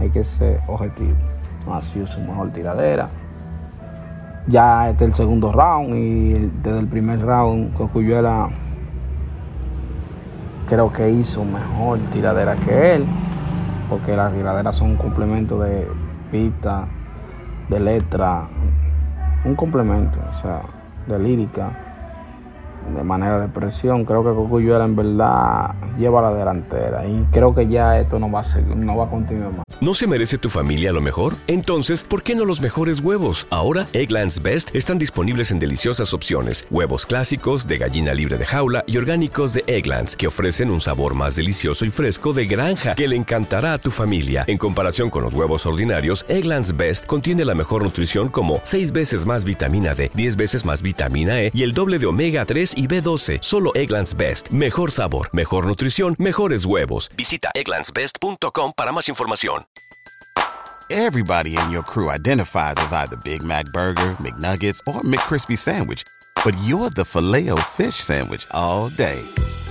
Hay que ser objetivo. No ha sido su mejor tiradera. Ya este es el segundo round y desde el primer round Cocuyuela creo que hizo mejor tiradera que él, porque las tiraderas son un complemento de pista, de letra, un complemento, o sea, de lírica, de manera de expresión. Creo que Cocuyuela en verdad lleva la delantera y creo que ya esto no va a seguir, no va a continuar más. ¿No se merece tu familia lo mejor? Entonces, ¿por qué no los mejores huevos? Ahora, Eggland's Best están disponibles en deliciosas opciones. Huevos clásicos, de gallina libre de jaula y orgánicos de Egglands, que ofrecen un sabor más delicioso y fresco de granja que le encantará a tu familia. En comparación con los huevos ordinarios, Eggland's Best contiene la mejor nutrición como 6 veces más vitamina D, 10 veces más vitamina E y el doble de omega 3 y B12. Solo Eggland's Best. Mejor sabor, mejor nutrición, mejores huevos. Visita egglandsbest.com para más información. Everybody in your crew identifies as either Big Mac Burger, McNuggets, or McCrispy Sandwich. But you're the filet fish Sandwich all day.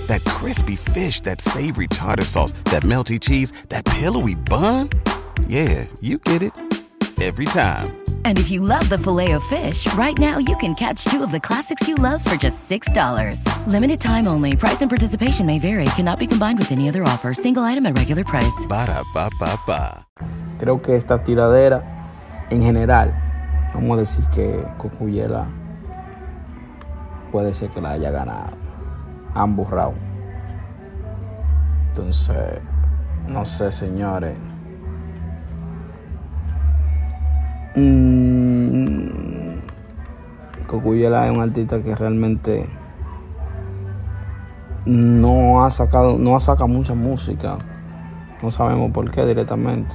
That crispy fish, that savory tartar sauce, that melty cheese, that pillowy bun. Yeah, you get it. Every time. And if you love the filet of fish, right now you can catch two of the classics you love for just $6. Limited time only. Price and participation may vary. Cannot be combined with any other offer. Single item at regular price. Ba da ba ba ba. Creo que esta tiradera, en general, vamos a decir que Cocuyela puede ser que la haya ganado ambos rounds. Entonces, no sé, señores. Mm, Cocuyela es un artista que realmente no ha sacado, no ha sacado mucha música. No sabemos por qué directamente.